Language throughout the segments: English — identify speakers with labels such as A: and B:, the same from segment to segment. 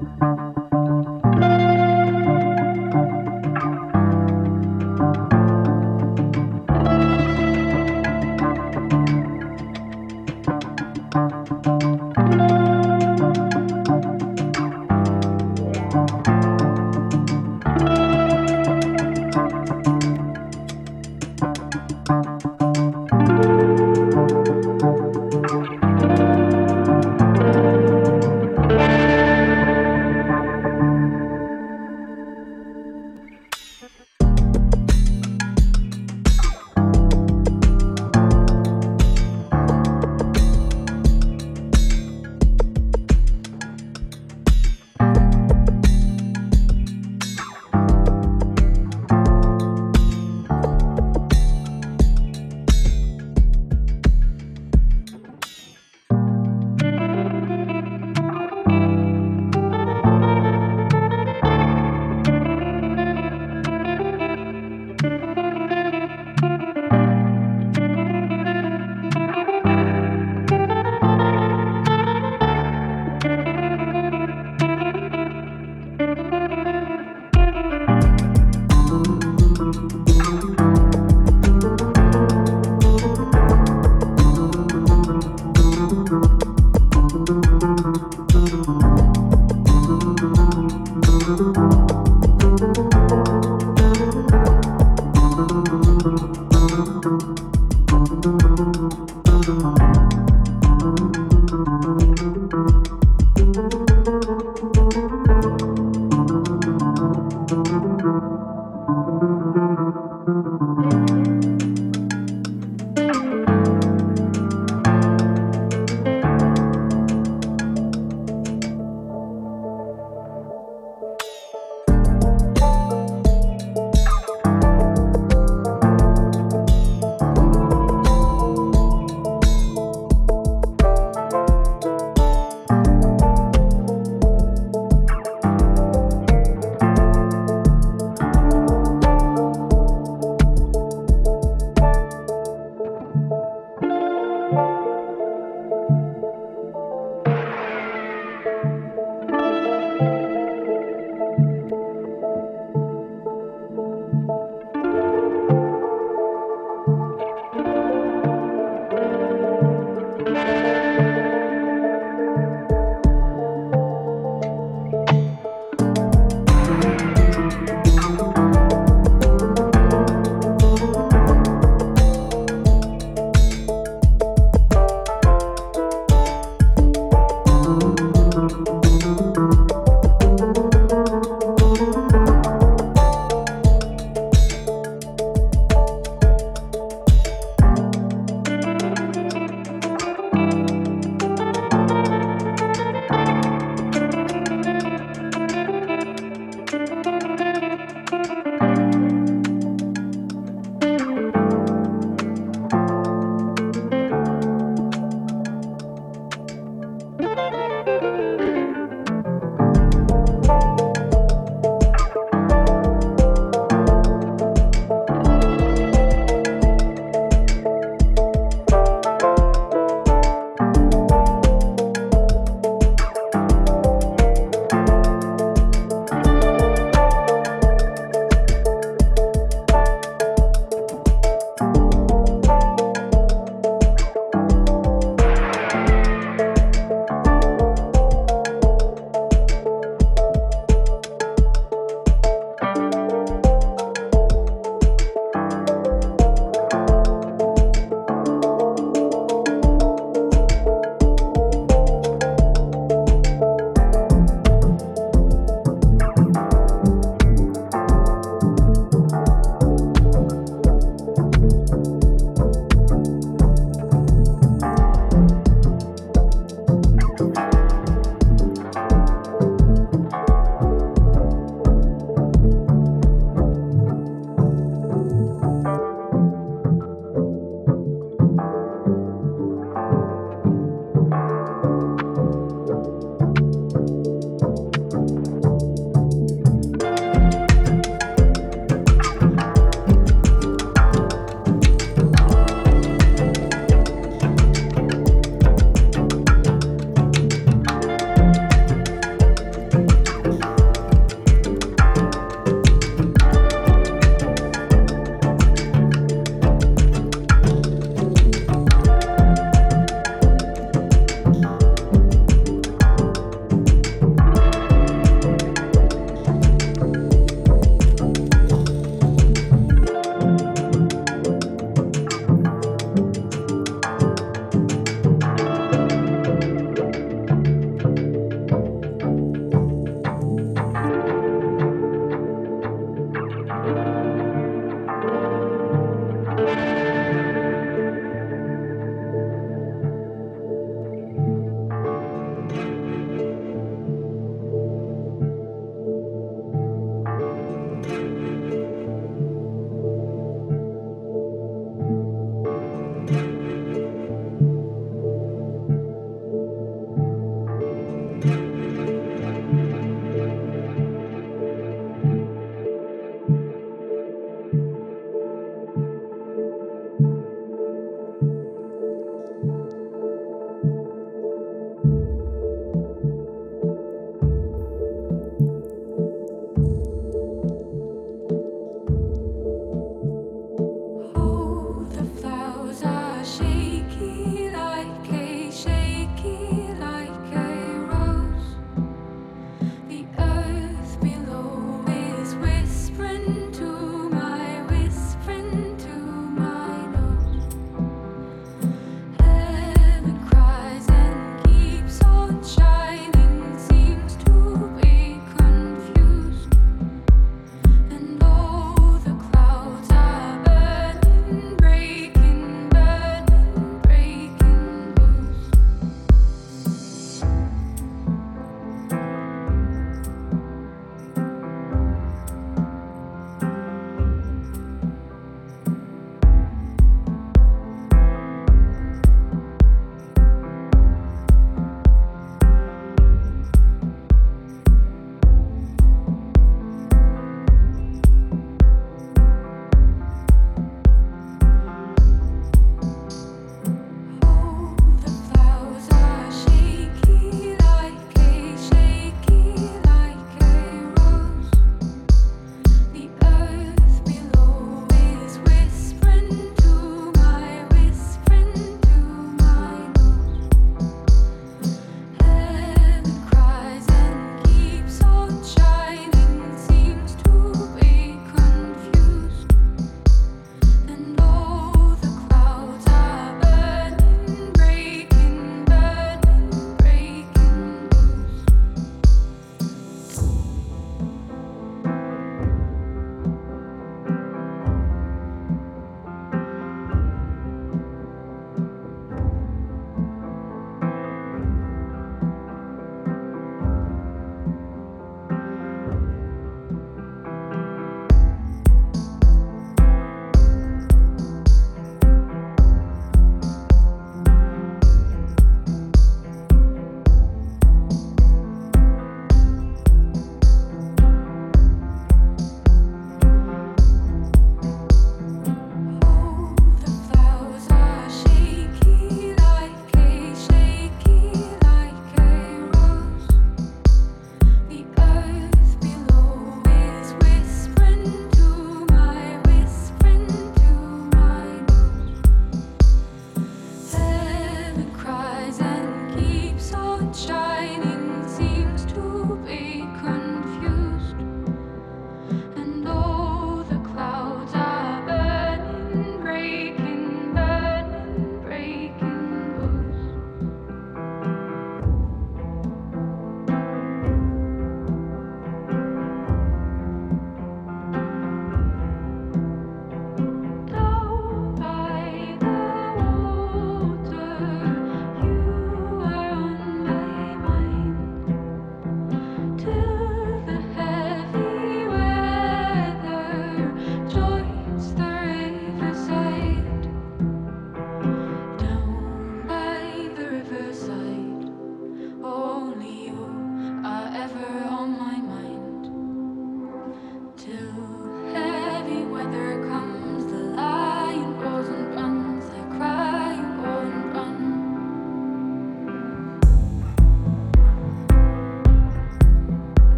A: Thank you.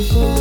B: Thank you.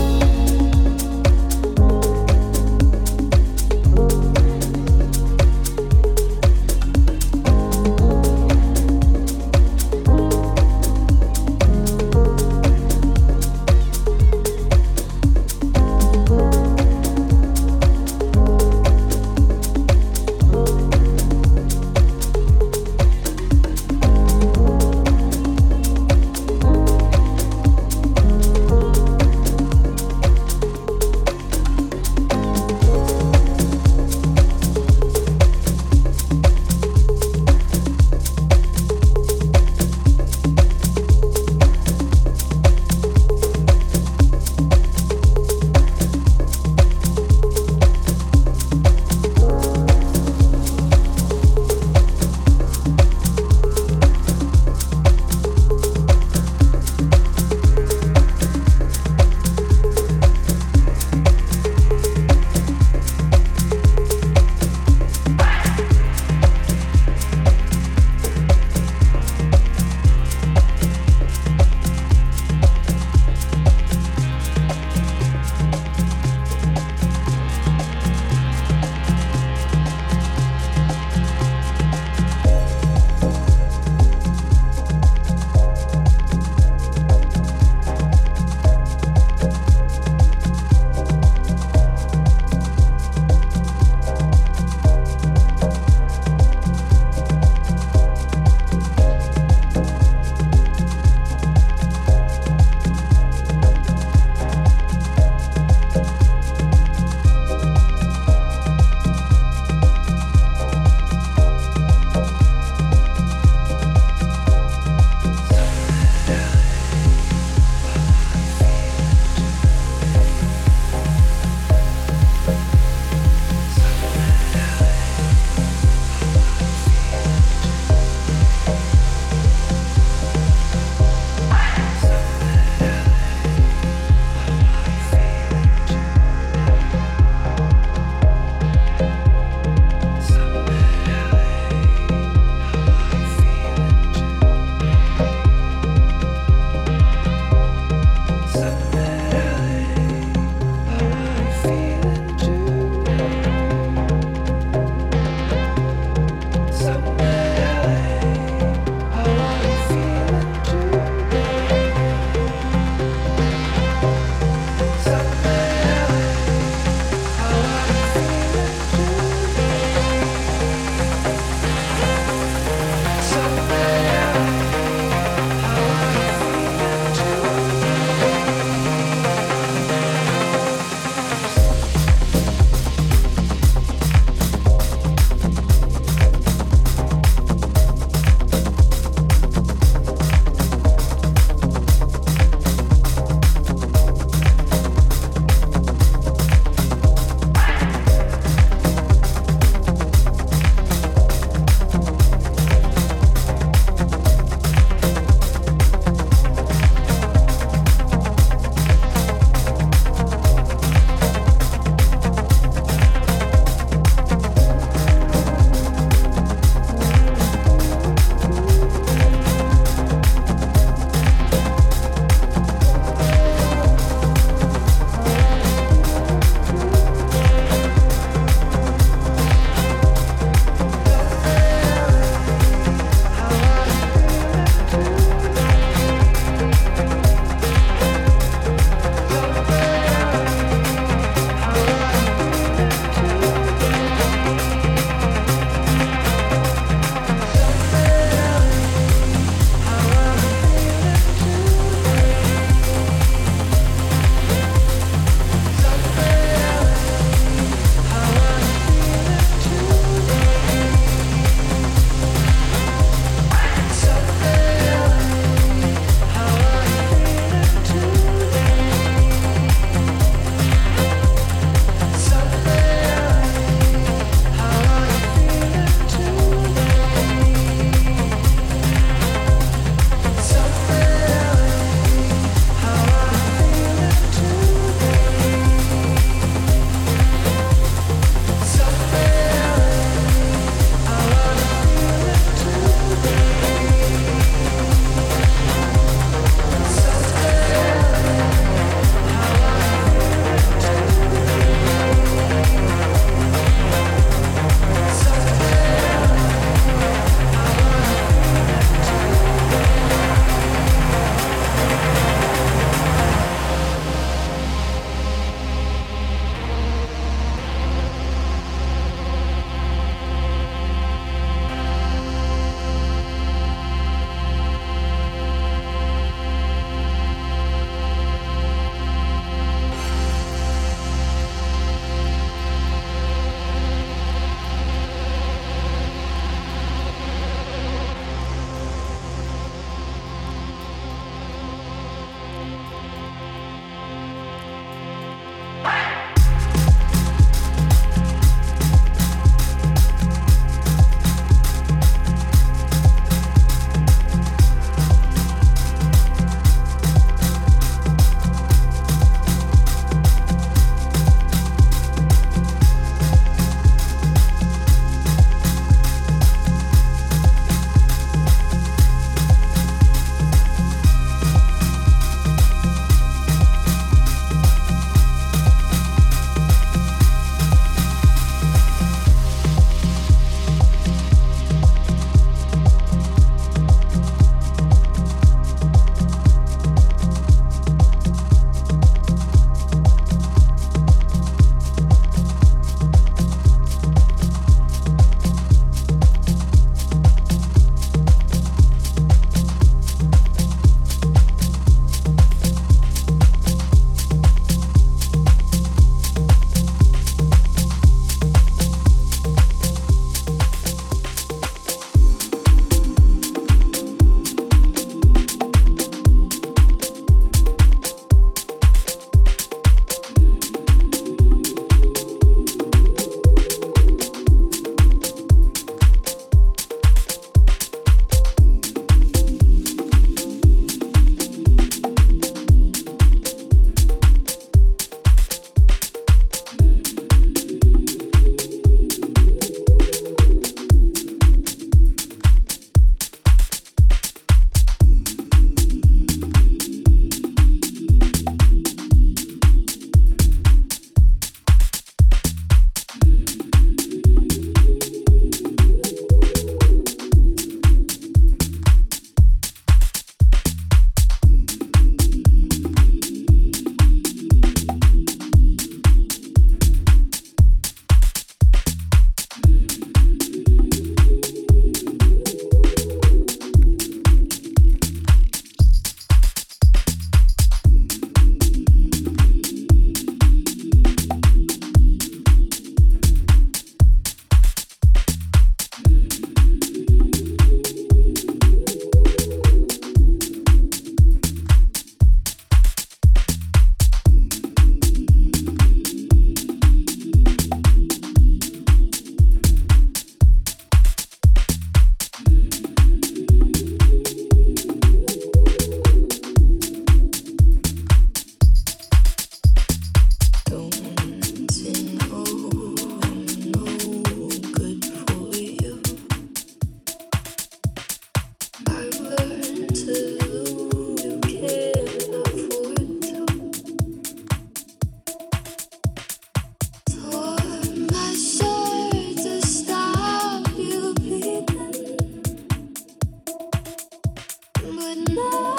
B: love.